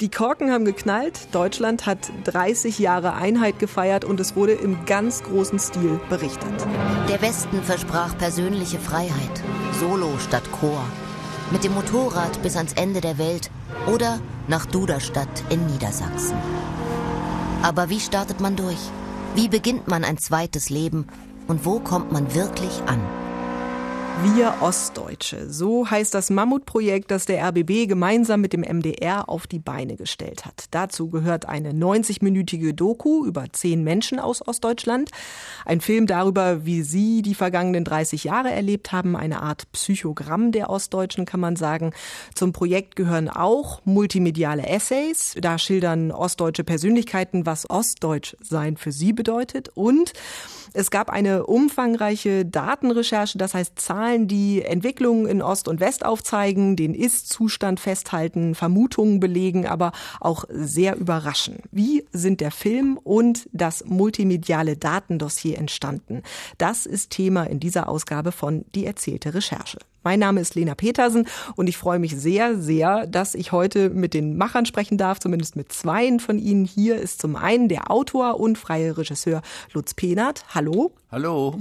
Die Korken haben geknallt, Deutschland hat 30 Jahre Einheit gefeiert und es wurde im ganz großen Stil berichtet. Der Westen versprach persönliche Freiheit, Solo statt Chor, mit dem Motorrad bis ans Ende der Welt oder nach Duderstadt in Niedersachsen. Aber wie startet man durch? Wie beginnt man ein zweites Leben und wo kommt man wirklich an? Wir Ostdeutsche. So heißt das Mammutprojekt, das der RBB gemeinsam mit dem MDR auf die Beine gestellt hat. Dazu gehört eine 90-minütige Doku über zehn Menschen aus Ostdeutschland. Ein Film darüber, wie sie die vergangenen 30 Jahre erlebt haben. Eine Art Psychogramm der Ostdeutschen, kann man sagen. Zum Projekt gehören auch multimediale Essays. Da schildern ostdeutsche Persönlichkeiten, was Ostdeutsch sein für sie bedeutet. Und es gab eine umfangreiche Datenrecherche, das heißt Zahlen, die Entwicklungen in Ost und West aufzeigen, den Ist-Zustand festhalten, Vermutungen belegen, aber auch sehr überraschen. Wie sind der Film und das multimediale Datendossier entstanden? Das ist Thema in dieser Ausgabe von Die erzählte Recherche. Mein Name ist Lena Petersen und ich freue mich sehr, sehr, dass ich heute mit den Machern sprechen darf, zumindest mit zweien von ihnen. Hier ist zum einen der Autor und freie Regisseur Lutz Penert. Hallo. Hallo.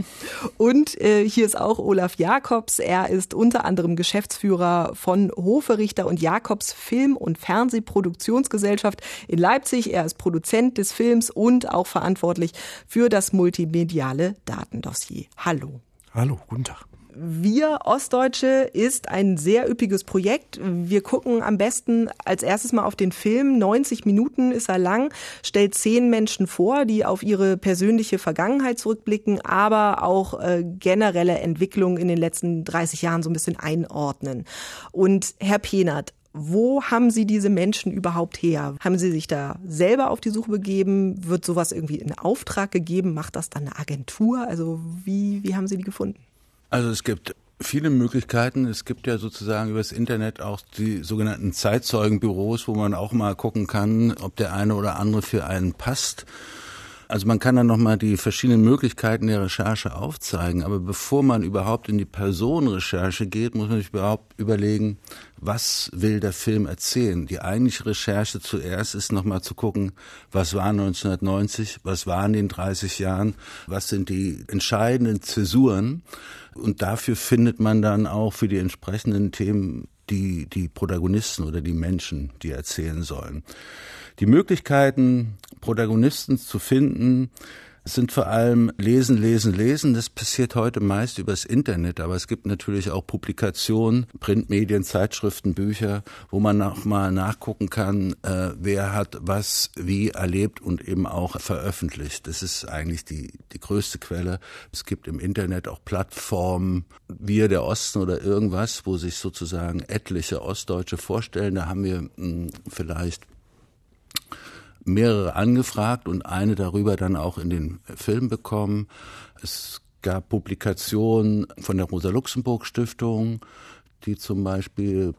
Und äh, hier ist auch Olaf Jakobs. Er ist unter anderem Geschäftsführer von Hoferichter und Jakobs Film- und Fernsehproduktionsgesellschaft in Leipzig. Er ist Produzent des Films und auch verantwortlich für das multimediale Datendossier. Hallo. Hallo, guten Tag. Wir Ostdeutsche ist ein sehr üppiges Projekt. Wir gucken am besten als erstes mal auf den Film. 90 Minuten ist er lang, stellt zehn Menschen vor, die auf ihre persönliche Vergangenheit zurückblicken, aber auch äh, generelle Entwicklungen in den letzten 30 Jahren so ein bisschen einordnen. Und Herr Penert, wo haben Sie diese Menschen überhaupt her? Haben Sie sich da selber auf die Suche begeben? Wird sowas irgendwie in Auftrag gegeben? Macht das dann eine Agentur? Also wie, wie haben Sie die gefunden? Also es gibt viele Möglichkeiten. Es gibt ja sozusagen übers Internet auch die sogenannten Zeitzeugenbüros, wo man auch mal gucken kann, ob der eine oder andere für einen passt. Also man kann dann nochmal die verschiedenen Möglichkeiten der Recherche aufzeigen, aber bevor man überhaupt in die Personenrecherche geht, muss man sich überhaupt überlegen, was will der Film erzählen. Die eigentliche Recherche zuerst ist nochmal zu gucken, was war 1990, was war in den 30 Jahren, was sind die entscheidenden Zäsuren und dafür findet man dann auch für die entsprechenden Themen die, die Protagonisten oder die Menschen, die erzählen sollen. Die Möglichkeiten, Protagonisten zu finden, sind vor allem Lesen, Lesen, Lesen. Das passiert heute meist übers Internet, aber es gibt natürlich auch Publikationen, Printmedien, Zeitschriften, Bücher, wo man noch mal nachgucken kann, äh, wer hat was wie erlebt und eben auch veröffentlicht. Das ist eigentlich die, die größte Quelle. Es gibt im Internet auch Plattformen, wir der Osten oder irgendwas, wo sich sozusagen etliche Ostdeutsche vorstellen. Da haben wir mh, hm, vielleicht mehrere angefragt und eine darüber dann auch in den Film bekommen. Es gab Publikationen von der Rosa-Luxemburg-Stiftung, die zum Beispiel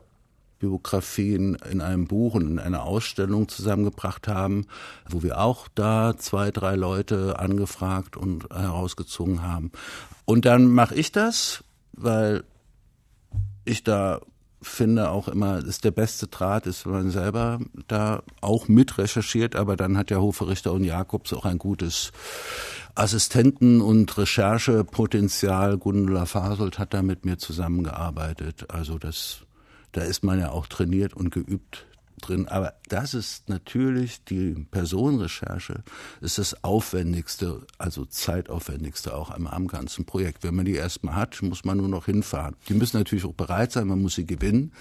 Biografien in einem Buch und in einer Ausstellung zusammengebracht haben, wo wir auch da zwei, drei Leute angefragt und herausgezogen haben. Und dann mache ich das, weil ich da finde auch immer, ist der beste Draht ist, wenn man selber da auch mit recherchiert, aber dann hat ja Hoferichter und Jakobs auch ein gutes Assistenten- und Recherchepotenzial. Gundula Fasold hat da mit mir zusammengearbeitet. Also das, da ist man ja auch trainiert und geübt drin. Aber das ist natürlich die Personenrecherche, ist das aufwendigste, also zeitaufwendigste auch am, am ganzen Projekt. Wenn man die erstmal hat, muss man nur noch hinfahren. Die müssen natürlich auch bereit sein, man muss sie gewinnen.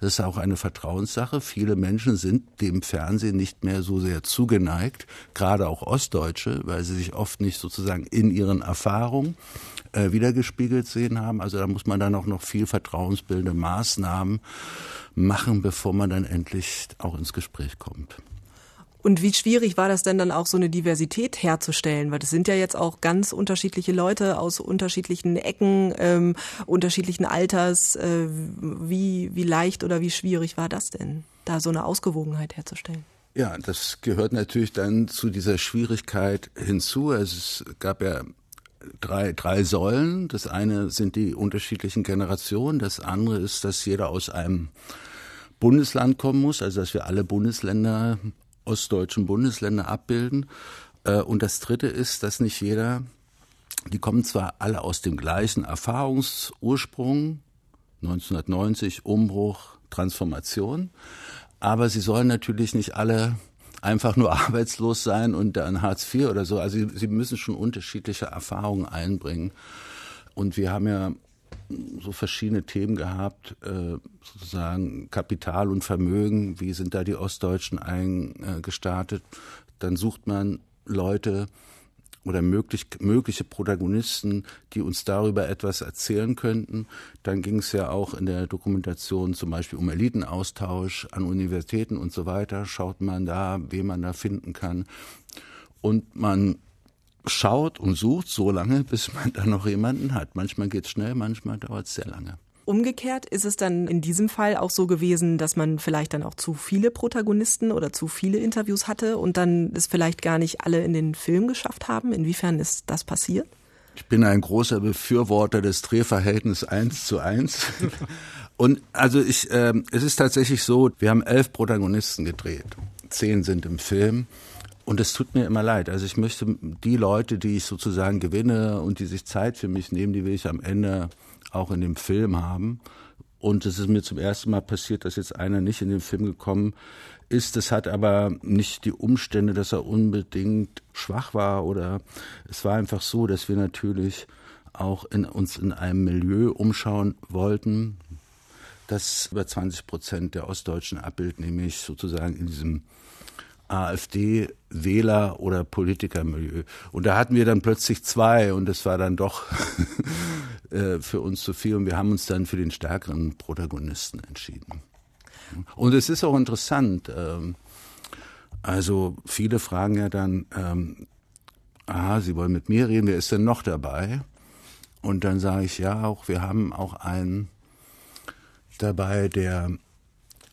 Das ist auch eine Vertrauenssache. Viele Menschen sind dem Fernsehen nicht mehr so sehr zugeneigt, gerade auch Ostdeutsche, weil sie sich oft nicht sozusagen in ihren Erfahrungen äh, wiedergespiegelt sehen haben. Also da muss man dann auch noch viel vertrauensbildende Maßnahmen machen, bevor man dann endlich auch ins Gespräch kommt. Und wie schwierig war das denn dann auch so eine Diversität herzustellen? Weil das sind ja jetzt auch ganz unterschiedliche Leute aus unterschiedlichen Ecken, ähm, unterschiedlichen Alters. Äh, wie, wie leicht oder wie schwierig war das denn, da so eine Ausgewogenheit herzustellen? Ja, das gehört natürlich dann zu dieser Schwierigkeit hinzu. Es gab ja drei, drei Säulen. Das eine sind die unterschiedlichen Generationen. Das andere ist, dass jeder aus einem Bundesland kommen muss, also dass wir alle Bundesländer, ostdeutschen Bundesländer abbilden. Äh, und das Dritte ist, dass nicht jeder, die kommen zwar alle aus dem gleichen Erfahrungsursprung, 1990, Umbruch, Transformation, aber sie sollen natürlich nicht alle einfach nur arbeitslos sein und dann Hartz IV oder so. Also sie, sie müssen schon unterschiedliche Erfahrungen einbringen. Und wir haben ja so verschiedene Themen gehabt, äh, sozusagen Kapital und Vermögen, wie sind da die Ostdeutschen eingestartet. Dann sucht man Leute oder möglich, mögliche Protagonisten, die uns darüber etwas erzählen könnten. Dann ging es ja auch in der Dokumentation zum Beispiel um Elitenaustausch an Universitäten und so weiter. Schaut man da, wen man da finden kann. Und man schaut und sucht so lange, bis man da noch jemanden hat. Manchmal geht es schnell, manchmal dauert es sehr lange. Umgekehrt ist es dann in diesem Fall auch so gewesen, dass man vielleicht dann auch zu viele Protagonisten oder zu viele Interviews hatte und dann es vielleicht gar nicht alle in den Film geschafft haben. Inwiefern ist das passiert? Ich bin ein großer Befürworter des Drehverhältnisses eins zu eins. Und also ich, äh, es ist tatsächlich so, wir haben elf Protagonisten gedreht. Zehn sind im Film. Und es tut mir immer leid. Also ich möchte die Leute, die ich sozusagen gewinne und die sich Zeit für mich nehmen, die will ich am Ende auch in dem Film haben. Und es ist mir zum ersten Mal passiert, dass jetzt einer nicht in den Film gekommen ist. Das hat aber nicht die Umstände, dass er unbedingt schwach war oder es war einfach so, dass wir natürlich auch in, uns in einem Milieu umschauen wollten, das über 20 Prozent der Ostdeutschen abbildet, nämlich sozusagen in diesem AfD-Wähler- oder Politikermilieu. Und da hatten wir dann plötzlich zwei und das war dann doch äh, für uns zu viel und wir haben uns dann für den stärkeren Protagonisten entschieden. Und es ist auch interessant, ähm, also viele fragen ja dann, aha, Sie wollen mit mir reden, wer ist denn noch dabei? Und dann sage ich, ja, auch wir haben auch einen dabei, der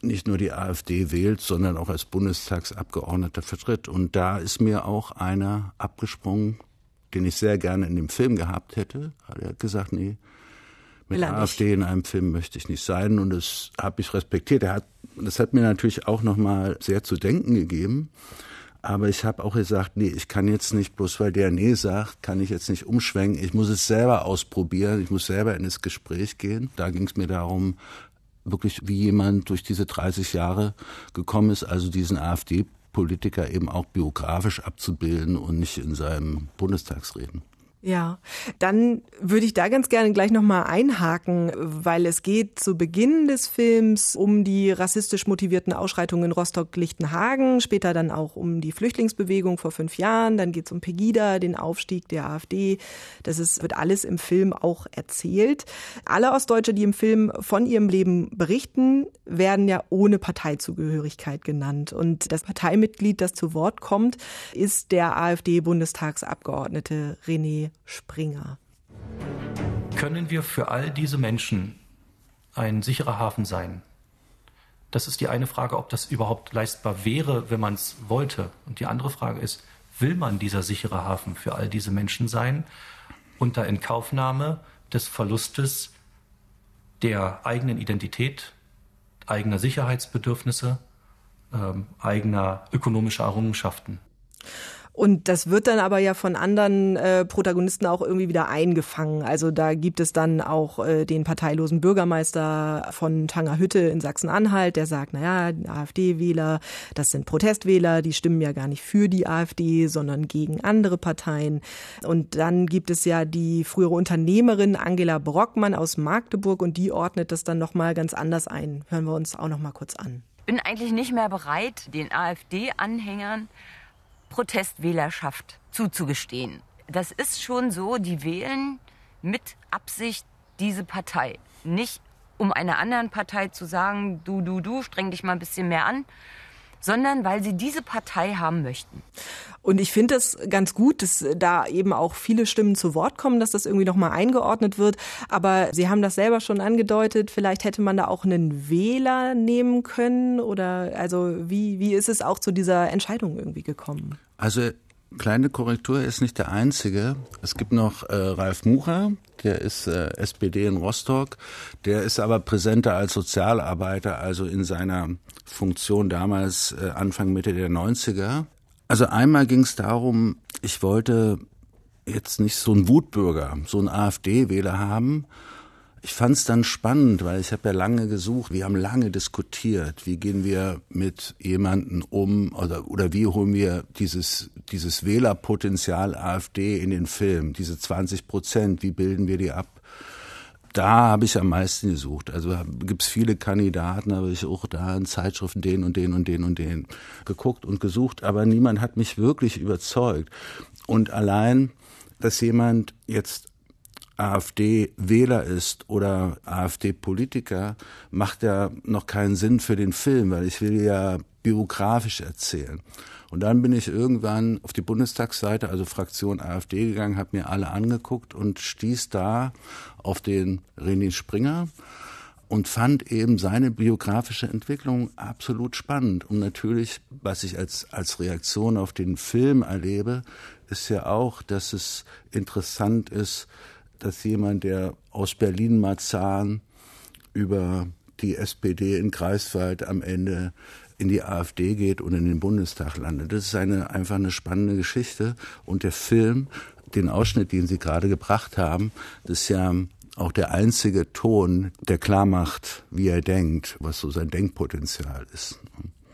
nicht nur die AfD wählt, sondern auch als Bundestagsabgeordneter vertritt. Und da ist mir auch einer abgesprungen, den ich sehr gerne in dem Film gehabt hätte. Er hat gesagt, nee, mit der AfD in einem Film möchte ich nicht sein. Und das habe ich respektiert. Er hat, das hat mir natürlich auch nochmal sehr zu denken gegeben. Aber ich habe auch gesagt, nee, ich kann jetzt nicht, bloß weil der nee sagt, kann ich jetzt nicht umschwenken. Ich muss es selber ausprobieren. Ich muss selber in das Gespräch gehen. Da ging es mir darum, wirklich wie jemand durch diese 30 Jahre gekommen ist, also diesen AfD-Politiker eben auch biografisch abzubilden und nicht in seinem Bundestagsreden. Ja, dann würde ich da ganz gerne gleich nochmal einhaken, weil es geht zu Beginn des Films um die rassistisch motivierten Ausschreitungen in Rostock-Lichtenhagen, später dann auch um die Flüchtlingsbewegung vor fünf Jahren, dann geht es um Pegida, den Aufstieg der AfD. Das ist, wird alles im Film auch erzählt. Alle Ostdeutsche, die im Film von ihrem Leben berichten, werden ja ohne Parteizugehörigkeit genannt. Und das Parteimitglied, das zu Wort kommt, ist der AfD-Bundestagsabgeordnete René Springer. Können wir für all diese Menschen ein sicherer Hafen sein? Das ist die eine Frage, ob das überhaupt leistbar wäre, wenn man es wollte. Und die andere Frage ist, will man dieser sichere Hafen für all diese Menschen sein unter Inkaufnahme des Verlustes der eigenen Identität, eigener Sicherheitsbedürfnisse, ähm, eigener ökonomischer Errungenschaften? Und das wird dann aber ja von anderen äh, Protagonisten auch irgendwie wieder eingefangen. Also da gibt es dann auch äh, den parteilosen Bürgermeister von Tangerhütte in Sachsen-Anhalt, der sagt, naja, AfD-Wähler, das sind Protestwähler, die stimmen ja gar nicht für die AfD, sondern gegen andere Parteien. Und dann gibt es ja die frühere Unternehmerin Angela Brockmann aus Magdeburg und die ordnet das dann nochmal ganz anders ein. Hören wir uns auch nochmal kurz an. Bin eigentlich nicht mehr bereit, den AfD-Anhängern Protestwählerschaft zuzugestehen. Das ist schon so, die wählen mit Absicht diese Partei. Nicht um einer anderen Partei zu sagen, du, du, du, streng dich mal ein bisschen mehr an, sondern weil sie diese Partei haben möchten. Und ich finde es ganz gut, dass da eben auch viele Stimmen zu Wort kommen, dass das irgendwie nochmal eingeordnet wird. Aber Sie haben das selber schon angedeutet, vielleicht hätte man da auch einen Wähler nehmen können oder also wie, wie ist es auch zu dieser Entscheidung irgendwie gekommen? Also Kleine Korrektur, er ist nicht der Einzige. Es gibt noch äh, Ralf Mucher, der ist äh, SPD in Rostock. Der ist aber präsenter als Sozialarbeiter, also in seiner Funktion damals äh, Anfang Mitte der 90er. Also einmal ging es darum, ich wollte jetzt nicht so einen Wutbürger, so einen AfD-Wähler haben, ich fand es dann spannend, weil ich habe ja lange gesucht, wir haben lange diskutiert, wie gehen wir mit jemanden um oder, oder wie holen wir dieses, dieses Wählerpotenzial AfD in den Film, diese 20 Prozent, wie bilden wir die ab? Da habe ich am meisten gesucht. Also gibt es viele Kandidaten, habe ich auch da in Zeitschriften den und den und den und den geguckt und gesucht, aber niemand hat mich wirklich überzeugt. Und allein, dass jemand jetzt AfD-Wähler ist oder AfD-Politiker, macht ja noch keinen Sinn für den Film, weil ich will ja biografisch erzählen. Und dann bin ich irgendwann auf die Bundestagsseite, also Fraktion AfD gegangen, habe mir alle angeguckt und stieß da auf den René Springer und fand eben seine biografische Entwicklung absolut spannend. Und natürlich, was ich als, als Reaktion auf den Film erlebe, ist ja auch, dass es interessant ist, dass jemand, der aus Berlin-Marzahn über die SPD in Greifswald am Ende in die AfD geht und in den Bundestag landet. Das ist eine, einfach eine spannende Geschichte. Und der Film, den Ausschnitt, den Sie gerade gebracht haben, das ist ja auch der einzige Ton, der klar macht, wie er denkt, was so sein Denkpotenzial ist.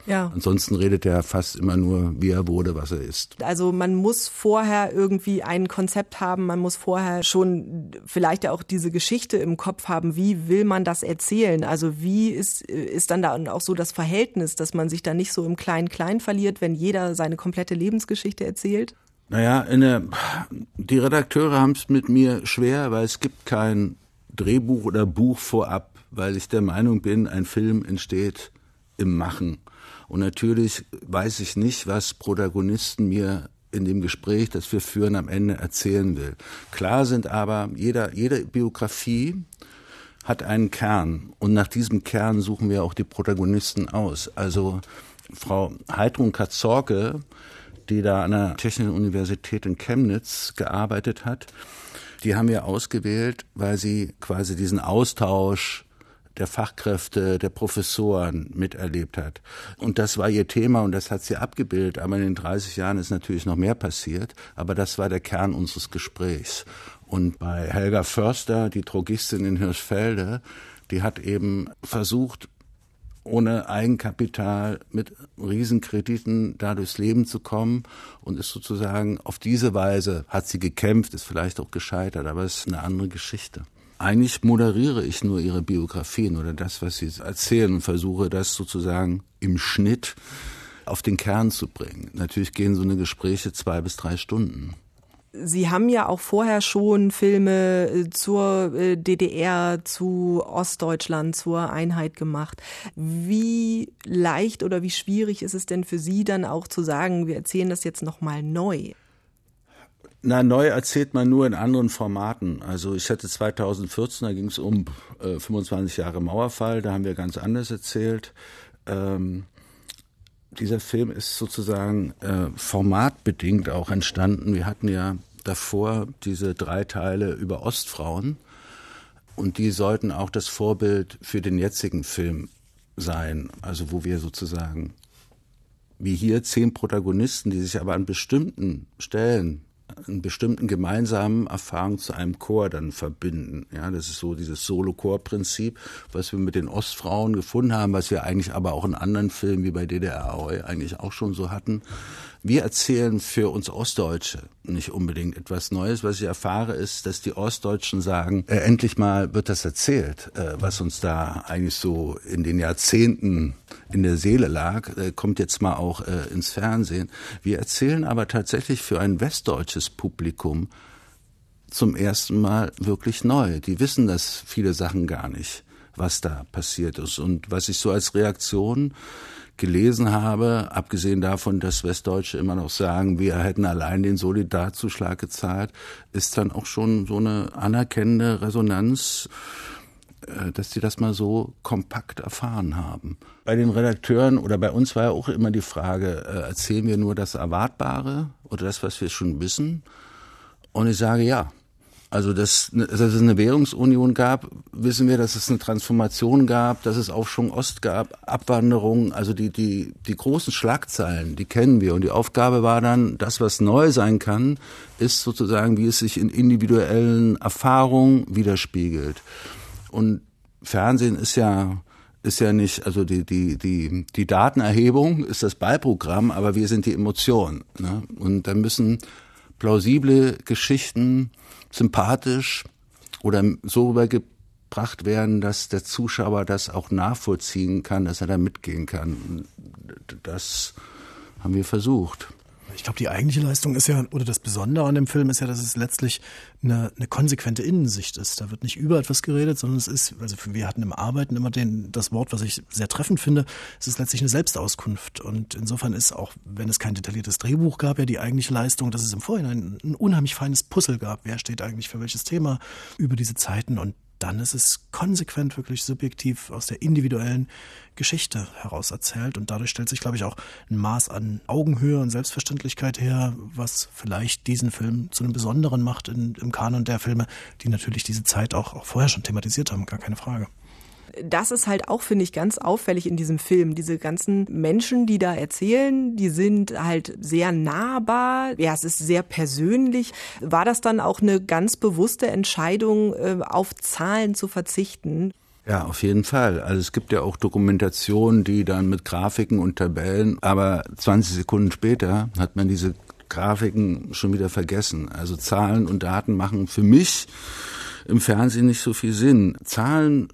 Ja. Ansonsten redet er fast immer nur, wie er wurde, was er ist. Also man muss vorher irgendwie ein Konzept haben, man muss vorher schon vielleicht auch diese Geschichte im Kopf haben, wie will man das erzählen? Also wie ist, ist dann da auch so das Verhältnis, dass man sich da nicht so im Klein-Klein verliert, wenn jeder seine komplette Lebensgeschichte erzählt? Naja, in der, die Redakteure haben es mit mir schwer, weil es gibt kein Drehbuch oder Buch vorab, weil ich der Meinung bin, ein Film entsteht im Machen. Und natürlich weiß ich nicht, was Protagonisten mir in dem Gespräch, das wir führen, am Ende erzählen will. Klar sind aber, jeder, jede Biografie hat einen Kern. Und nach diesem Kern suchen wir auch die Protagonisten aus. Also Frau Heidrun Katzorke, die da an der Technischen Universität in Chemnitz gearbeitet hat, die haben wir ausgewählt, weil sie quasi diesen Austausch der Fachkräfte, der Professoren miterlebt hat. Und das war ihr Thema und das hat sie abgebildet. Aber in den 30 Jahren ist natürlich noch mehr passiert. Aber das war der Kern unseres Gesprächs. Und bei Helga Förster, die Drogistin in Hirschfelde, die hat eben versucht, ohne Eigenkapital mit Riesenkrediten da durchs Leben zu kommen und ist sozusagen auf diese Weise hat sie gekämpft, ist vielleicht auch gescheitert, aber es ist eine andere Geschichte. Eigentlich moderiere ich nur ihre Biografien oder das, was sie erzählen und versuche das sozusagen im Schnitt auf den Kern zu bringen. Natürlich gehen so eine Gespräche zwei bis drei Stunden. Sie haben ja auch vorher schon Filme äh, zur äh, DDR, zu Ostdeutschland, zur Einheit gemacht. Wie leicht oder wie schwierig ist es denn für Sie dann auch zu sagen, wir erzählen das jetzt nochmal neu? Na, neu erzählt man nur in anderen Formaten. Also ich hatte 2014, da ging es um äh, 25 Jahre Mauerfall, da haben wir ganz anders erzählt. Ähm, dieser Film ist sozusagen äh, formatbedingt auch entstanden. Wir hatten ja davor diese drei Teile über Ostfrauen und die sollten auch das Vorbild für den jetzigen Film sein. Also wo wir sozusagen wie hier zehn Protagonisten, die sich aber an bestimmten Stellen einen bestimmten gemeinsamen Erfahrung zu einem Chor dann verbinden. Ja, das ist so dieses Solo-Chor-Prinzip, was wir mit den Ostfrauen gefunden haben, was wir eigentlich aber auch in anderen Filmen wie bei DDR eigentlich auch schon so hatten. Wir erzählen für uns Ostdeutsche nicht unbedingt etwas Neues. Was ich erfahre, ist, dass die Ostdeutschen sagen, äh, endlich mal wird das erzählt, äh, was uns da eigentlich so in den Jahrzehnten in der Seele lag, äh, kommt jetzt mal auch äh, ins Fernsehen. Wir erzählen aber tatsächlich für ein westdeutsches Publikum zum ersten Mal wirklich neu. Die wissen das viele Sachen gar nicht, was da passiert ist. Und was ich so als Reaktion gelesen habe, abgesehen davon, dass Westdeutsche immer noch sagen, wir hätten allein den Solidarzuschlag gezahlt, ist dann auch schon so eine anerkennende Resonanz äh, dass die das mal so kompakt erfahren haben. Bei den Redakteuren oder bei uns war ja auch immer die Frage, äh, erzählen wir nur das Erwartbare oder das, was wir schon wissen? Und ich sage ja. Also, dass, dass es eine Währungsunion gab, wissen wir, dass es eine Transformation gab, dass es Aufschwung Ost gab, Abwanderung, also die, die, die großen Schlagzeilen, die kennen wir. Und die Aufgabe war dann, das, was neu sein kann, ist sozusagen, wie es sich in individuellen Erfahrungen widerspiegelt. Und Fernsehen ist ja, ist ja nicht, also die, die, die, die Datenerhebung ist das Beiprogramm, aber wir sind die Emotionen. Ne? Und da müssen plausible Geschichten sympathisch oder so rübergebracht werden, dass der Zuschauer das auch nachvollziehen kann, dass er da mitgehen kann. Das haben wir versucht. Ich glaube, die eigentliche Leistung ist ja, oder das Besondere an dem Film ist ja, dass es letztlich eine, eine konsequente Innensicht ist. Da wird nicht über etwas geredet, sondern es ist, also wir hatten im Arbeiten immer den, das Wort, was ich sehr treffend finde, es ist letztlich eine Selbstauskunft. Und insofern ist auch, wenn es kein detailliertes Drehbuch gab, ja die eigentliche Leistung, dass es im Vorhinein ein unheimlich feines Puzzle gab. Wer steht eigentlich für welches Thema über diese Zeiten? Und dann ist es konsequent wirklich subjektiv aus der individuellen Geschichte heraus erzählt. Und dadurch stellt sich, glaube ich, auch ein Maß an Augenhöhe und Selbstverständlichkeit her, was vielleicht diesen Film zu einem Besonderen macht in, im Kanon der Filme, die natürlich diese Zeit auch, auch vorher schon thematisiert haben, gar keine Frage das ist halt auch, finde ich, ganz auffällig in diesem Film. Diese ganzen Menschen, die da erzählen, die sind halt sehr nahbar. Ja, es ist sehr persönlich. War das dann auch eine ganz bewusste Entscheidung, äh, auf Zahlen zu verzichten? Ja, auf jeden Fall. Also es gibt ja auch Dokumentationen, die dann mit Grafiken und Tabellen, aber 20 Sekunden später hat man diese Grafiken schon wieder vergessen. Also Zahlen und Daten machen für mich im Fernsehen nicht so viel Sinn. Zahlen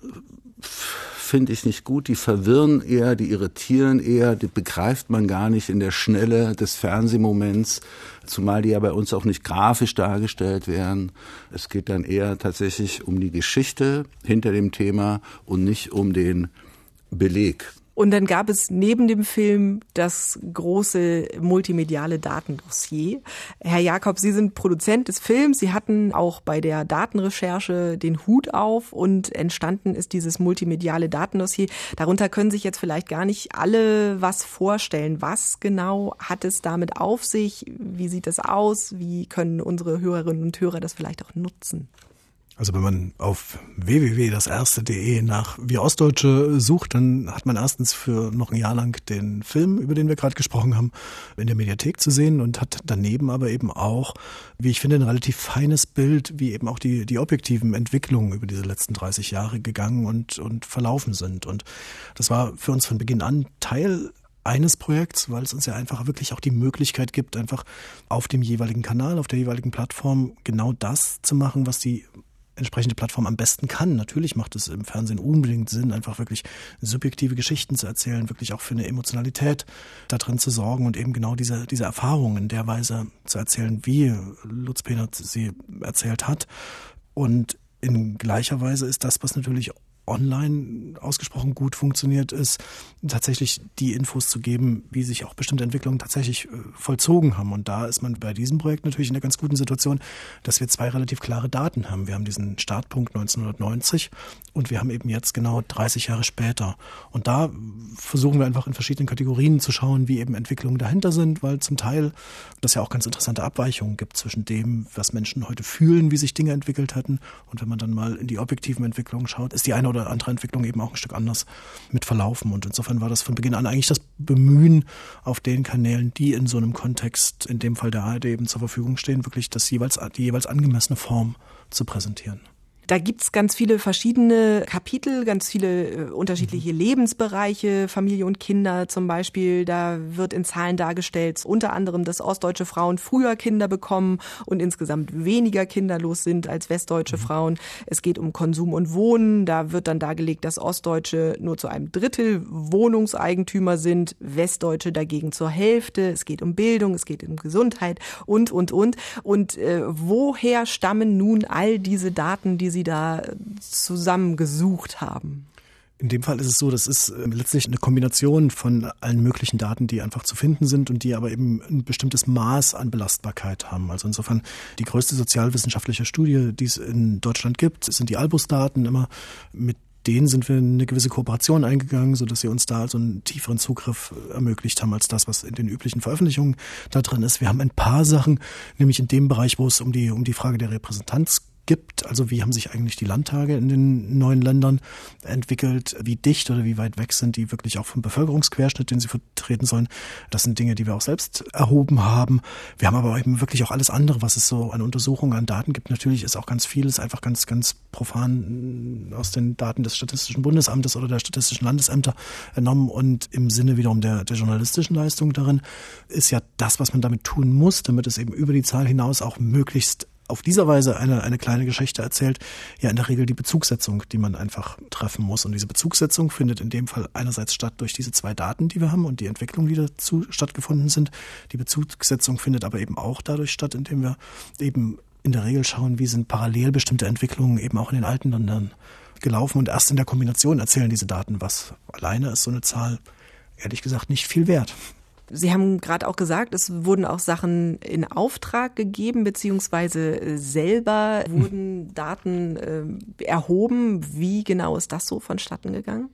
finde ich nicht gut. Die verwirren eher, die irritieren eher, die begreift man gar nicht in der Schnelle des Fernsehmoments, zumal die ja bei uns auch nicht grafisch dargestellt werden. Es geht dann eher tatsächlich um die Geschichte hinter dem Thema und nicht um den Beleg. Und dann gab es neben dem Film das große multimediale Datendossier. Herr Jakob, Sie sind Produzent des Films. Sie hatten auch bei der Datenrecherche den Hut auf und entstanden ist dieses multimediale Datendossier. Darunter können sich jetzt vielleicht gar nicht alle was vorstellen. Was genau hat es damit auf sich? Wie sieht es aus? Wie können unsere Hörerinnen und Hörer das vielleicht auch nutzen? Also wenn man auf www.daserste.de nach Wir Ostdeutsche sucht, dann hat man erstens für noch ein Jahr lang den Film, über den wir gerade gesprochen haben, in der Mediathek zu sehen und hat daneben aber eben auch, wie ich finde, ein relativ feines Bild, wie eben auch die, die objektiven Entwicklungen über diese letzten 30 Jahre gegangen und, und verlaufen sind. Und das war für uns von Beginn an Teil eines Projekts, weil es uns ja einfach wirklich auch die Möglichkeit gibt, einfach auf dem jeweiligen Kanal, auf der jeweiligen Plattform genau das zu machen, was die entsprechende Plattform am besten kann. Natürlich macht es im Fernsehen unbedingt Sinn, einfach wirklich subjektive Geschichten zu erzählen, wirklich auch für eine Emotionalität da drin zu sorgen und eben genau diese, diese Erfahrungen in der Weise zu erzählen, wie Lutz Petert sie erzählt hat. Und in gleicher Weise ist das, was natürlich online ausgesprochen gut funktioniert, ist tatsächlich die Infos zu geben, wie sich auch bestimmte Entwicklungen tatsächlich äh, vollzogen haben. Und da ist man bei diesem Projekt natürlich in einer ganz guten Situation, dass wir zwei relativ klare Daten haben. Wir haben diesen Startpunkt 1990 und wir haben eben jetzt genau 30 Jahre später. Und da versuchen wir einfach in verschiedenen Kategorien zu schauen, wie eben Entwicklungen dahinter sind, weil zum Teil das ja auch ganz interessante Abweichungen gibt zwischen dem, was Menschen heute fühlen, wie sich Dinge entwickelt hatten. Und wenn man dann mal in die objektiven Entwicklungen schaut, ist die eine oder oder andere Entwicklung eben auch ein Stück anders mit verlaufen. Und insofern war das von Beginn an eigentlich das Bemühen auf den Kanälen, die in so einem Kontext, in dem Fall der ARD eben zur Verfügung stehen, wirklich das jeweils, die jeweils angemessene Form zu präsentieren. Da gibt's ganz viele verschiedene Kapitel, ganz viele äh, unterschiedliche mhm. Lebensbereiche, Familie und Kinder zum Beispiel. Da wird in Zahlen dargestellt, unter anderem, dass ostdeutsche Frauen früher Kinder bekommen und insgesamt weniger kinderlos sind als westdeutsche mhm. Frauen. Es geht um Konsum und Wohnen. Da wird dann dargelegt, dass Ostdeutsche nur zu einem Drittel Wohnungseigentümer sind, Westdeutsche dagegen zur Hälfte. Es geht um Bildung, es geht um Gesundheit und, und, und. Und äh, woher stammen nun all diese Daten, die Sie da zusammengesucht haben? In dem Fall ist es so, das ist äh, letztlich eine Kombination von allen möglichen Daten, die einfach zu finden sind und die aber eben ein bestimmtes Maß an Belastbarkeit haben. Also insofern die größte sozialwissenschaftliche Studie, die es in Deutschland gibt, sind die Albus-Daten immer mit denen sind wir eine gewisse Kooperation eingegangen, sodass sie uns da also einen tieferen Zugriff ermöglicht haben als das, was in den üblichen Veröffentlichungen da drin ist. Wir haben ein paar Sachen, nämlich in dem Bereich, wo es um die, um die Frage der Repräsentanz gibt. Also wie haben sich eigentlich die Landtage in den neuen Ländern entwickelt? Wie dicht oder wie weit weg sind die wirklich auch vom Bevölkerungsquerschnitt, den sie vertreten sollen? Das sind Dinge, die wir auch selbst erhoben haben. Wir haben aber eben wirklich auch alles andere, was es so an Untersuchungen, an Daten gibt. Natürlich ist auch ganz vieles einfach ganz, ganz profan aus den Daten des Statistischen Bundesamtes oder der Statistischen Landesämter entnommen und im Sinne wiederum der, der journalistischen Leistung darin ist ja das, was man damit tun muss, damit es eben über die Zahl hinaus auch möglichst auf dieser Weise eine, eine kleine Geschichte erzählt, ja in der Regel die Bezugssetzung, die man einfach treffen muss. Und diese Bezugssetzung findet in dem Fall einerseits statt durch diese zwei Daten, die wir haben und die Entwicklung, die dazu stattgefunden sind. Die Bezugssetzung findet aber eben auch dadurch statt, indem wir eben in der Regel schauen, wie sind parallel bestimmte Entwicklungen eben auch in den alten Ländern gelaufen. Und erst in der Kombination erzählen diese Daten was. Alleine ist so eine Zahl ehrlich gesagt nicht viel wert. Sie haben gerade auch gesagt, es wurden auch Sachen in Auftrag gegeben, beziehungsweise äh, selber hm. wurden Daten äh, erhoben. Wie genau ist das so vonstatten gegangen?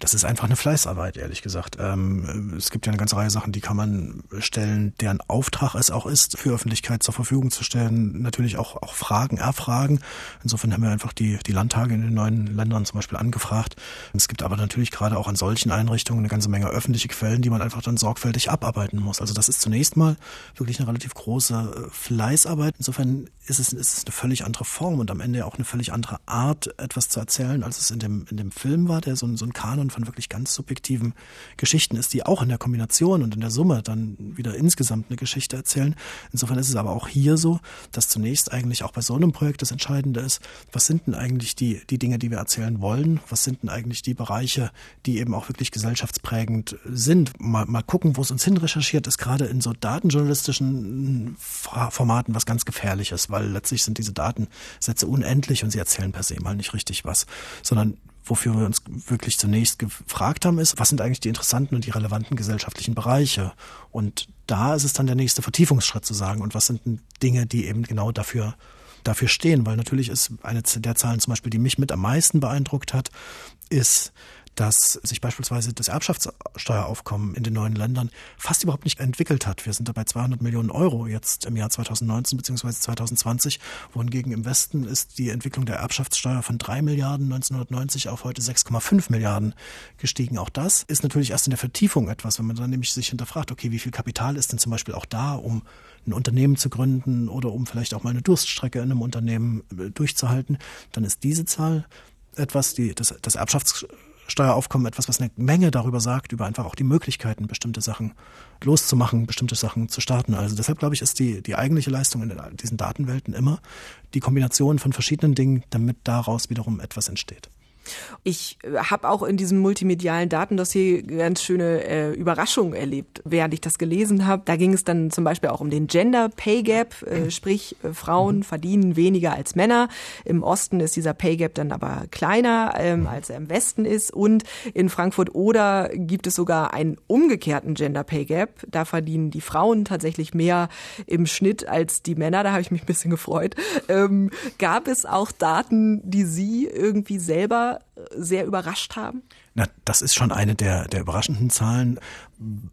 Das ist einfach eine Fleißarbeit, ehrlich gesagt. Ähm, es gibt ja eine ganze Reihe Sachen, die kann man stellen, deren Auftrag es auch ist, für Öffentlichkeit zur Verfügung zu stellen. Natürlich auch, auch Fragen erfragen. Insofern haben wir einfach die, die Landtage in den neuen Ländern zum Beispiel angefragt. Es gibt aber natürlich gerade auch an solchen Einrichtungen eine ganze Menge öffentliche Quellen, die man einfach dann sorgfältig abarbeiten muss. Also das ist zunächst mal wirklich eine relativ große äh, Fleißarbeit. Insofern ist es, ist es eine völlig andere Form und am Ende auch eine völlig andere Art, etwas zu erzählen, als es in dem, in dem Film war, der so, so ein Kanon von wirklich ganz subjektiven Geschichten ist, die auch in der Kombination und in der Summe dann wieder insgesamt eine Geschichte erzählen. Insofern ist es aber auch hier so, dass zunächst eigentlich auch bei so einem Projekt das Entscheidende ist, was sind denn eigentlich die, die Dinge, die wir erzählen wollen? Was sind denn eigentlich die Bereiche, die eben auch wirklich gesellschaftsprägend sind? Mal, mal gucken, wo es uns hin recherchiert ist, gerade in so datenjournalistischen Formaten was ganz gefährliches, weil letztlich sind diese Datensätze unendlich und sie erzählen per se mal nicht richtig was, sondern wofür wir uns wirklich zunächst gefragt haben, ist, was sind eigentlich die interessanten und die relevanten gesellschaftlichen Bereiche? Und da ist es dann der nächste Vertiefungsschritt zu sagen, und was sind Dinge, die eben genau dafür dafür stehen, weil natürlich ist eine der Zahlen zum Beispiel, die mich mit am meisten beeindruckt hat, ist dass sich beispielsweise das Erbschaftssteueraufkommen in den neuen Ländern fast überhaupt nicht entwickelt hat. Wir sind dabei 200 Millionen Euro jetzt im Jahr 2019 bzw. 2020, wohingegen im Westen ist die Entwicklung der Erbschaftssteuer von 3 Milliarden 1990 auf heute 6,5 Milliarden gestiegen. Auch das ist natürlich erst in der Vertiefung etwas, wenn man dann nämlich sich hinterfragt, okay, wie viel Kapital ist denn zum Beispiel auch da, um ein Unternehmen zu gründen oder um vielleicht auch mal eine Durststrecke in einem Unternehmen äh, durchzuhalten, dann ist diese Zahl etwas, die das, das Erbschafts Steueraufkommen etwas, was eine Menge darüber sagt, über einfach auch die Möglichkeiten, bestimmte Sachen loszumachen, bestimmte Sachen zu starten. Also deshalb glaube ich, ist die, die eigentliche Leistung in diesen Datenwelten immer die Kombination von verschiedenen Dingen, damit daraus wiederum etwas entsteht. Ich äh, habe auch in diesem multimedialen Datendossier ganz schöne äh, Überraschungen erlebt, während ich das gelesen habe. Da ging es dann zum Beispiel auch um den Gender Pay Gap, äh, sprich äh, Frauen mhm. verdienen weniger als Männer. Im Osten ist dieser Pay Gap dann aber kleiner, ähm, als er im Westen ist. Und in Frankfurt oder gibt es sogar einen umgekehrten Gender Pay Gap. Da verdienen die Frauen tatsächlich mehr im Schnitt als die Männer. Da habe ich mich ein bisschen gefreut. Ähm, gab es auch Daten, die Sie irgendwie selber sehr überrascht haben? Na, das ist schon eine der, der überraschenden Zahlen.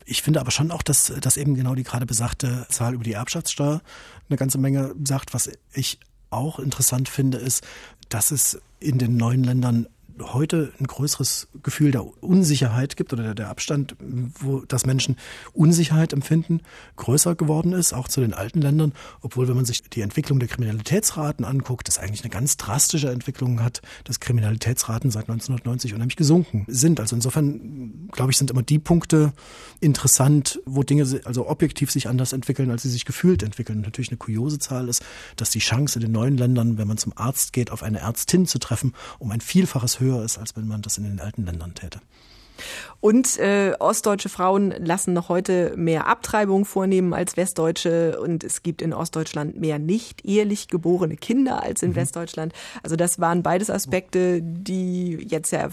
Ich finde aber schon auch, dass, dass eben genau die gerade besagte Zahl über die Erbschaftssteuer eine ganze Menge sagt. Was ich auch interessant finde, ist, dass es in den neuen Ländern heute ein größeres Gefühl der Unsicherheit gibt oder der Abstand, wo das Menschen Unsicherheit empfinden, größer geworden ist, auch zu den alten Ländern. Obwohl, wenn man sich die Entwicklung der Kriminalitätsraten anguckt, das eigentlich eine ganz drastische Entwicklung hat, dass Kriminalitätsraten seit 1990 unheimlich gesunken sind. Also insofern, glaube ich, sind immer die Punkte interessant, wo Dinge also objektiv sich anders entwickeln, als sie sich gefühlt entwickeln. Natürlich eine kuriose Zahl ist, dass die Chance in den neuen Ländern, wenn man zum Arzt geht, auf eine Ärztin zu treffen, um ein Vielfaches höher höher ist, als wenn man das in den alten Ländern täte. Und äh, ostdeutsche Frauen lassen noch heute mehr Abtreibung vornehmen als westdeutsche und es gibt in Ostdeutschland mehr nicht ehelich geborene Kinder als in mhm. Westdeutschland. Also das waren beides Aspekte, die jetzt ja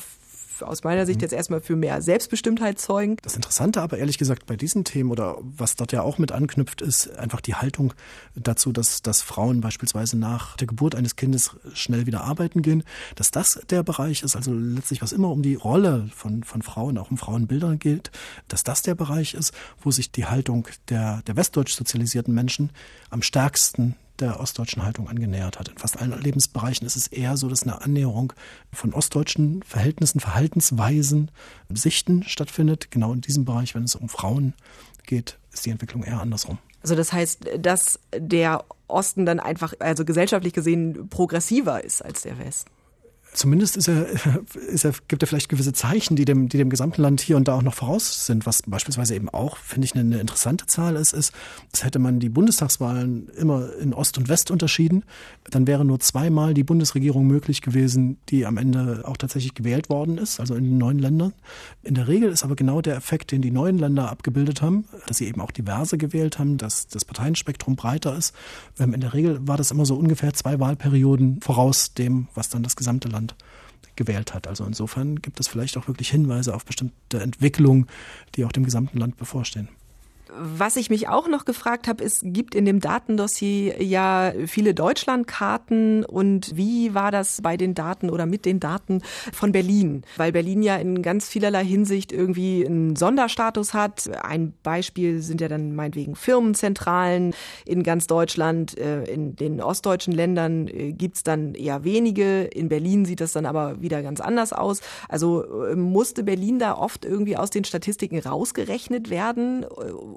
aus meiner Sicht jetzt erstmal für mehr Selbstbestimmtheit zeugen. Das Interessante aber ehrlich gesagt bei diesen Themen oder was dort ja auch mit anknüpft, ist einfach die Haltung dazu, dass, dass Frauen beispielsweise nach der Geburt eines Kindes schnell wieder arbeiten gehen, dass das der Bereich ist, also letztlich was immer um die Rolle von, von Frauen, auch um Frauenbildern geht, dass das der Bereich ist, wo sich die Haltung der, der westdeutsch sozialisierten Menschen am stärksten der ostdeutschen Haltung angenähert hat. In fast allen Lebensbereichen ist es eher so, dass eine Annäherung von ostdeutschen Verhältnissen, Verhaltensweisen, Sichten stattfindet. Genau in diesem Bereich, wenn es um Frauen geht, ist die Entwicklung eher andersrum. Also das heißt, dass der Osten dann einfach, also gesellschaftlich gesehen, progressiver ist als der Westen zumindest ist er, ist er, gibt er vielleicht gewisse Zeichen, die dem, die dem gesamten Land hier und da auch noch voraus sind. Was beispielsweise eben auch, finde ich, eine, interessante Zahl ist, ist, dass hätte man die Bundestagswahlen immer in Ost und West unterschieden, dann wäre nur zweimal die Bundesregierung möglich gewesen, die am Ende auch tatsächlich gewählt worden ist, also in den neuen Ländern. In der Regel ist aber genau der Effekt, den die neuen Länder abgebildet haben, dass sie eben auch diverse gewählt haben, dass das Parteienspektrum breiter ist. Ähm, in der Regel war das immer so ungefähr zwei Wahlperioden voraus dem, was dann das gesamte Land gewählt hat. Also insofern gibt es vielleicht auch wirklich Hinweise auf bestimmte Entwicklungen, die auch dem gesamten Land bevorstehen. Was ich mich auch noch gefragt habe, es gibt in dem Datendossier ja viele Deutschlandkarten und wie war das bei den Daten oder mit den Daten von Berlin? Weil Berlin ja in ganz vielerlei Hinsicht irgendwie einen Sonderstatus hat. Ein Beispiel sind ja dann meinetwegen Firmenzentralen in ganz Deutschland. Äh, in den ostdeutschen Ländern äh, gibt's dann eher wenige. In Berlin sieht das dann aber wieder ganz anders aus. Also äh, musste Berlin da oft irgendwie aus den Statistiken rausgerechnet werden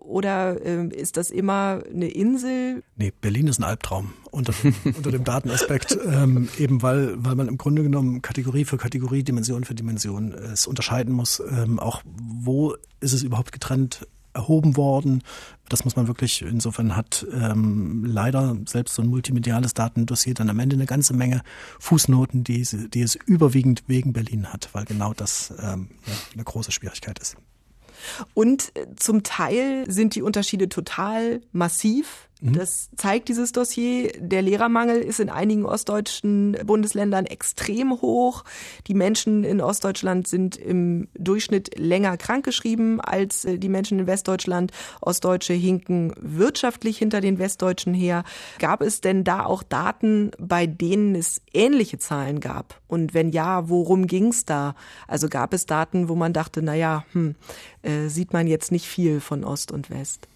oder äh, ist das immer eine Insel? Nee, Berlin ist ein Albtraum unter, unter dem Datenaspekt, ähm, eben weil, weil man im Grunde genommen Kategorie für Kategorie, Dimension für Dimension äh, es unterscheiden muss. Ähm, auch wo ist es überhaupt getrennt erhoben worden. Das muss man wirklich, insofern hat ähm, leider selbst so ein multimediales Datendossier dann am Ende eine ganze Menge Fußnoten, die, die es überwiegend wegen Berlin hat, weil genau das ähm, ja, eine große Schwierigkeit ist. Und äh, zum Teil sind die Unterschiede total massiv. Mhm. Das zeigt dieses Dossier. Der Lehrermangel ist in einigen ostdeutschen Bundesländern extrem hoch. Die Menschen in Ostdeutschland sind im Durchschnitt länger krankgeschrieben als äh, die Menschen in Westdeutschland. Ostdeutsche hinken wirtschaftlich hinter den Westdeutschen her. Gab es denn da auch Daten, bei denen es ähnliche Zahlen gab? Und wenn ja, worum ging's da? Also gab es Daten, wo man dachte, na ja, hm, äh, sieht man jetzt nicht viel von Ost und West?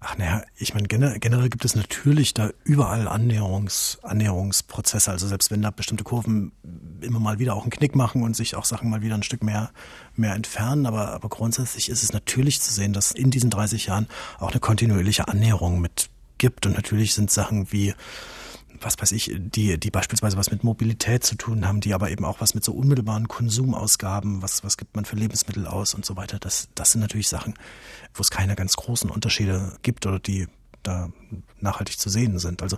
Ach naja, ich meine, generell gibt es natürlich da überall Annäherungs, Annäherungsprozesse. Also selbst wenn da bestimmte Kurven immer mal wieder auch einen Knick machen und sich auch Sachen mal wieder ein Stück mehr, mehr entfernen. Aber, aber grundsätzlich ist es natürlich zu sehen, dass in diesen 30 Jahren auch eine kontinuierliche Annäherung mit gibt. Und natürlich sind Sachen wie was weiß ich, die, die beispielsweise was mit Mobilität zu tun haben, die aber eben auch was mit so unmittelbaren Konsumausgaben, was, was gibt man für Lebensmittel aus und so weiter. Das, das sind natürlich Sachen, wo es keine ganz großen Unterschiede gibt oder die da nachhaltig zu sehen sind. Also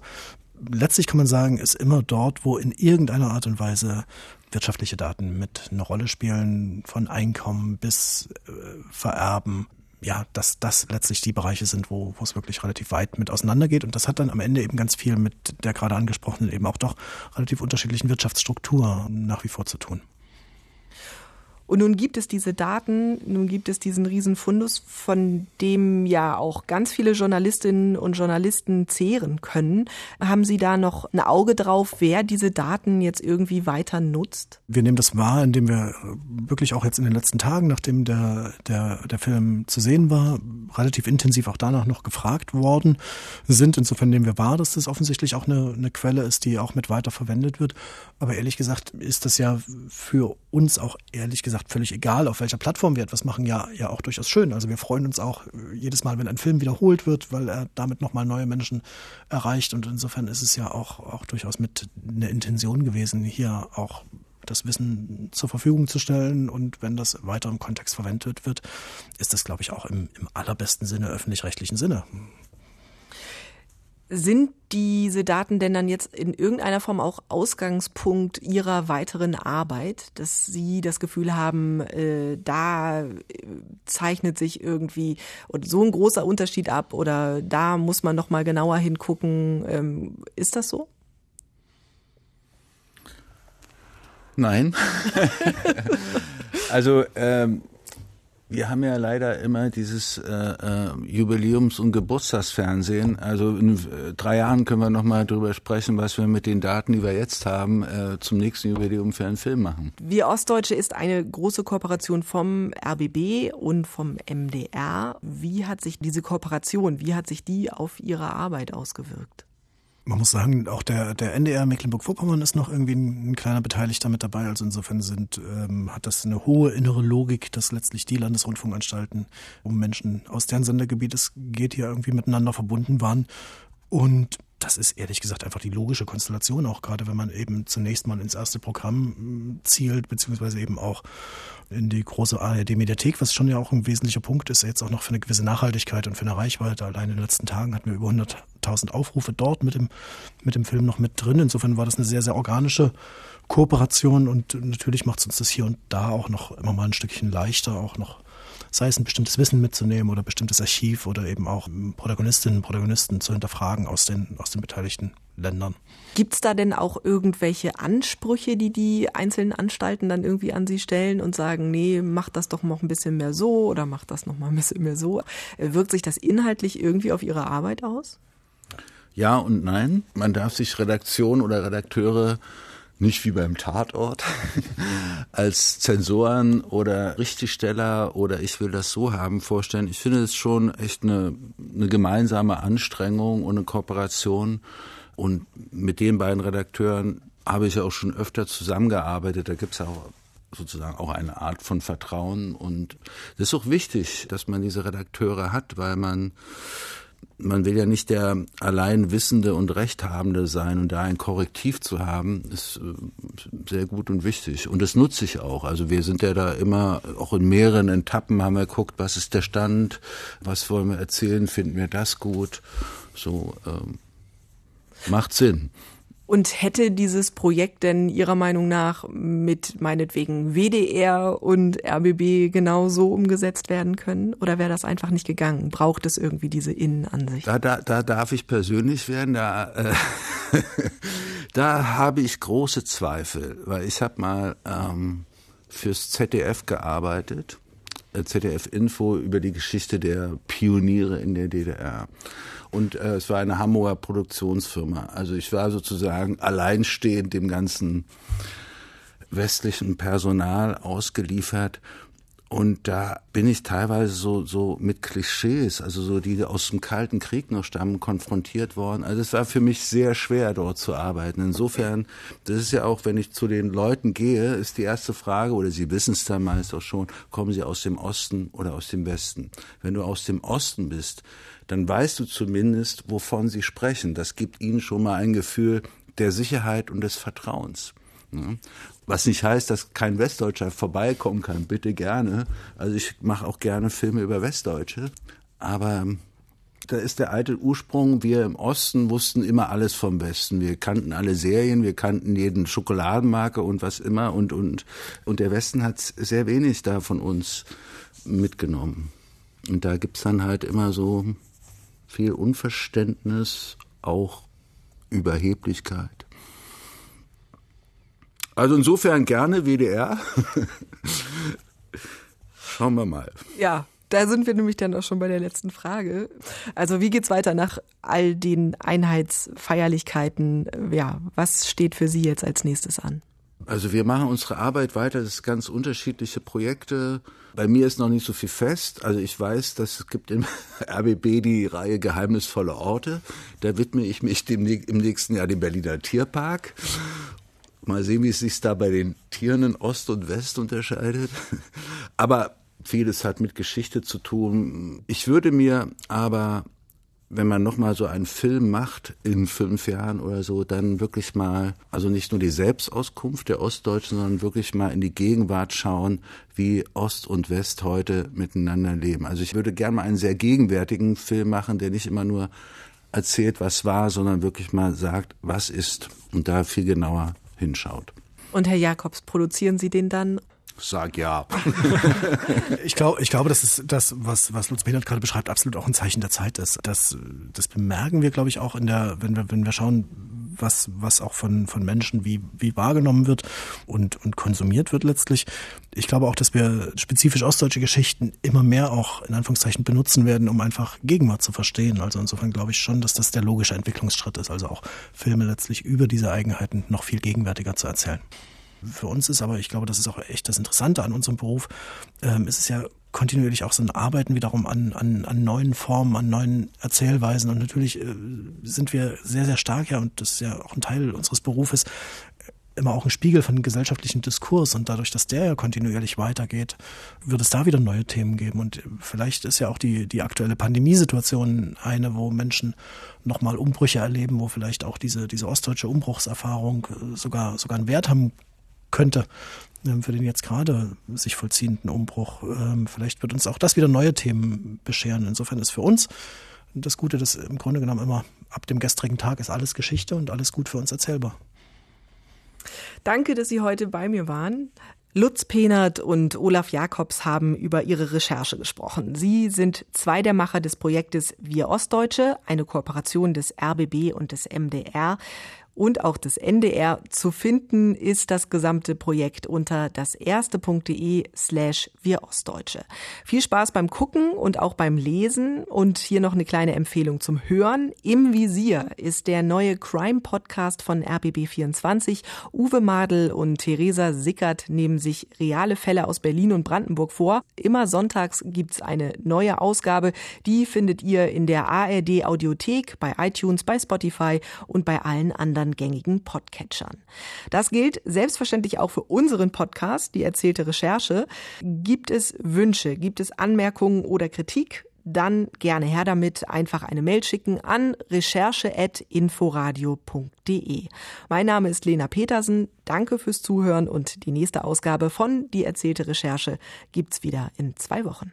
letztlich kann man sagen, ist immer dort, wo in irgendeiner Art und Weise wirtschaftliche Daten mit eine Rolle spielen, von Einkommen bis äh, Vererben, ja, dass das letztlich die Bereiche sind, wo, wo es wirklich relativ weit mit auseinandergeht. Und das hat dann am Ende eben ganz viel mit der gerade angesprochenen, eben auch doch relativ unterschiedlichen Wirtschaftsstruktur nach wie vor zu tun. Und nun gibt es diese Daten, nun gibt es diesen Riesenfundus, von dem ja auch ganz viele Journalistinnen und Journalisten zehren können. Haben Sie da noch ein Auge drauf, wer diese Daten jetzt irgendwie weiter nutzt? Wir nehmen das wahr, indem wir wirklich auch jetzt in den letzten Tagen, nachdem der, der, der Film zu sehen war, relativ intensiv auch danach noch gefragt worden sind. Insofern nehmen wir wahr, dass das offensichtlich auch eine, eine Quelle ist, die auch mit weiter verwendet wird. Aber ehrlich gesagt ist das ja für uns auch ehrlich gesagt völlig egal, auf welcher Plattform wir etwas machen, ja, ja auch durchaus schön. Also wir freuen uns auch jedes Mal, wenn ein Film wiederholt wird, weil er damit nochmal neue Menschen erreicht. Und insofern ist es ja auch, auch durchaus mit einer Intention gewesen, hier auch das Wissen zur Verfügung zu stellen. Und wenn das weiter im Kontext verwendet wird, ist das, glaube ich, auch im, im allerbesten Sinne, öffentlich-rechtlichen Sinne. Sind diese Daten denn dann jetzt in irgendeiner Form auch Ausgangspunkt Ihrer weiteren Arbeit, dass Sie das Gefühl haben, äh, da äh, zeichnet sich irgendwie so ein großer Unterschied ab oder da muss man noch mal genauer hingucken? Ähm, ist das so? Nein. also ähm, wir haben ja leider immer dieses äh, äh, Jubiläums- und Geburtstagsfernsehen. Also in äh, drei Jahren können wir nochmal drüber sprechen, was wir mit den Daten, die wir jetzt haben, äh, zum nächsten Jubiläum für einen Film machen. Wir Ostdeutsche ist eine große Kooperation vom RBB und vom MDR. Wie hat sich diese Kooperation, wie hat sich die auf Ihre Arbeit ausgewirkt? Man muss sagen, auch der, der NDR Mecklenburg-Vorpommern ist noch irgendwie ein, ein, kleiner Beteiligter mit dabei. Also insofern sind, ähm, hat das eine hohe innere Logik, dass letztlich die Landesrundfunkanstalten um Menschen aus deren Sendergebiet es geht, hier irgendwie miteinander verbunden waren. Und das ist ehrlich gesagt einfach die logische Konstellation, auch gerade wenn man eben zunächst mal ins erste Programm hm, zielt, beziehungsweise eben auch in die große ARD-Mediathek, was schon ja auch ein wesentlicher Punkt ist, jetzt auch noch für eine gewisse Nachhaltigkeit und für eine Reichweite. Allein in den letzten Tagen hatten wir über 100.000 Aufrufe dort mit dem, mit dem Film noch mit drin. Insofern war das eine sehr, sehr organische Kooperation und natürlich macht es uns das hier und da auch noch immer mal ein Stückchen leichter, auch noch sei es ein bestimmtes Wissen mitzunehmen oder bestimmtes Archiv oder eben auch Protagonistinnen und Protagonisten zu hinterfragen aus den, aus den beteiligten Ländern. Gibt es da denn auch irgendwelche Ansprüche, die die einzelnen Anstalten dann irgendwie an Sie stellen und sagen, nee, mach das doch noch ein bisschen mehr so oder mach das noch mal ein bisschen mehr so? Wirkt sich das inhaltlich irgendwie auf Ihre Arbeit aus? Ja und nein. Man darf sich Redaktion oder Redakteure nicht wie beim Tatort als Zensoren oder Richtigsteller oder ich will das so haben vorstellen. Ich finde es schon echt eine, eine gemeinsame Anstrengung und eine Kooperation. Und mit den beiden Redakteuren habe ich ja auch schon öfter zusammengearbeitet. Da gibt es auch sozusagen auch eine Art von Vertrauen. Und das ist auch wichtig, dass man diese Redakteure hat, weil man man will ja nicht der allein Wissende und Rechthabende sein und da ein Korrektiv zu haben, ist äh, sehr gut und wichtig. Und das nutze ich auch. Also wir sind ja da immer, auch in mehreren Etappen haben wir geguckt, was ist der Stand, was wollen wir erzählen, finden wir das gut. So ähm, macht Sinn. Und hätte dieses Projekt denn Ihrer Meinung nach mit meinetwegen WDR und RBB genauso umgesetzt werden können? Oder wäre das einfach nicht gegangen? Braucht es irgendwie diese Innenansicht? Da, da, da darf ich persönlich werden. Da, äh, da habe ich große Zweifel, weil ich habe mal ähm, fürs ZDF gearbeitet. Äh, ZDF Info über die Geschichte der Pioniere in der DDR und äh, es war eine Hamburger Produktionsfirma. Also ich war sozusagen alleinstehend dem ganzen westlichen Personal ausgeliefert. Und da bin ich teilweise so, so mit Klischees, also so die aus dem Kalten Krieg noch stammen, konfrontiert worden. Also es war für mich sehr schwer, dort zu arbeiten. Insofern, das ist ja auch, wenn ich zu den Leuten gehe, ist die erste Frage, oder sie wissen es dann meist auch schon, kommen sie aus dem Osten oder aus dem Westen? Wenn du aus dem Osten bist, dann weißt du zumindest, wovon sie sprechen. Das gibt ihnen schon mal ein Gefühl der Sicherheit und des Vertrauens. Was nicht heißt, dass kein Westdeutscher vorbeikommen kann. Bitte gerne. Also ich mache auch gerne Filme über Westdeutsche. Aber da ist der alte Ursprung. Wir im Osten wussten immer alles vom Westen. Wir kannten alle Serien, wir kannten jeden Schokoladenmarke und was immer. Und, und, und der Westen hat sehr wenig da von uns mitgenommen. Und da gibt's dann halt immer so viel Unverständnis, auch Überheblichkeit. Also insofern gerne WDR. Schauen wir mal. Ja, da sind wir nämlich dann auch schon bei der letzten Frage. Also wie geht's weiter nach all den Einheitsfeierlichkeiten? Ja, was steht für Sie jetzt als nächstes an? Also wir machen unsere Arbeit weiter, das sind ganz unterschiedliche Projekte. Bei mir ist noch nicht so viel fest. Also ich weiß, dass es gibt im RBB die Reihe Geheimnisvolle Orte. Da widme ich mich dem, im nächsten Jahr dem Berliner Tierpark. Mal sehen, wie es sich da bei den Tieren in Ost und West unterscheidet. Aber vieles hat mit Geschichte zu tun. Ich würde mir aber wenn man nochmal so einen Film macht in fünf Jahren oder so, dann wirklich mal, also nicht nur die Selbstauskunft der Ostdeutschen, sondern wirklich mal in die Gegenwart schauen, wie Ost und West heute miteinander leben. Also ich würde gerne mal einen sehr gegenwärtigen Film machen, der nicht immer nur erzählt, was war, sondern wirklich mal sagt, was ist und da viel genauer hinschaut. Und Herr Jakobs, produzieren Sie den dann Sag ja. ich glaube, ich glaube, das ist das, was, was Lutz Behnert gerade beschreibt, absolut auch ein Zeichen der Zeit ist. Das, das bemerken wir, glaube ich, auch in der, wenn wir, wenn wir schauen, was, was auch von, von Menschen wie, wie wahrgenommen wird und, und konsumiert wird letztlich. Ich glaube auch, dass wir spezifisch ostdeutsche Geschichten immer mehr auch in Anführungszeichen benutzen werden, um einfach Gegenwart zu verstehen. Also insofern glaube ich schon, dass das der logische Entwicklungsschritt ist, also auch Filme letztlich über diese Eigenheiten noch viel gegenwärtiger zu erzählen. Für uns ist aber, ich glaube, das ist auch echt das Interessante an unserem Beruf, ähm, ist es ja kontinuierlich auch so ein Arbeiten wiederum an, an, an neuen Formen, an neuen Erzählweisen. Und natürlich äh, sind wir sehr, sehr stark, ja, und das ist ja auch ein Teil unseres Berufes, immer auch ein Spiegel von gesellschaftlichem Diskurs. Und dadurch, dass der ja kontinuierlich weitergeht, wird es da wieder neue Themen geben. Und vielleicht ist ja auch die, die aktuelle Pandemiesituation eine, wo Menschen nochmal Umbrüche erleben, wo vielleicht auch diese, diese ostdeutsche Umbruchserfahrung äh, sogar, sogar einen Wert haben könnte ähm, für den jetzt gerade sich vollziehenden Umbruch. Ähm, vielleicht wird uns auch das wieder neue Themen bescheren. Insofern ist für uns das Gute, dass im Grunde genommen immer ab dem gestrigen Tag ist alles Geschichte und alles gut für uns erzählbar. Danke, dass Sie heute bei mir waren. Lutz Penert und Olaf Jakobs haben über ihre Recherche gesprochen. Sie sind zwei der Macher des Projektes Wir Ostdeutsche, eine Kooperation des RBB und des MDR und auch des NDR. Zu finden ist das gesamte Projekt unter das-erste.de slash wir Ostdeutsche. Viel Spaß beim Gucken und auch beim Lesen und hier noch eine kleine Empfehlung zum Hören. Im Visier ist der neue Crime-Podcast von RBB24. Uwe Madel und Theresa Sickert nehmen sich reale Fälle aus Berlin und Brandenburg vor. Immer sonntags gibt's eine neue Ausgabe. Die findet ihr in der ARD Audiothek, bei iTunes, bei Spotify und bei allen anderen anderen gängigen Podcatchern. Das gilt selbstverständlich auch für unseren Podcast, die erzählte Recherche. Gibt es Wünsche, gibt es Anmerkungen oder Kritik? Dann gerne her damit, einfach eine Mail schicken an recherche.inforadio.de. Mein Name ist Lena Petersen. Danke fürs Zuhören und die nächste Ausgabe von Die erzählte Recherche gibt's wieder in zwei Wochen.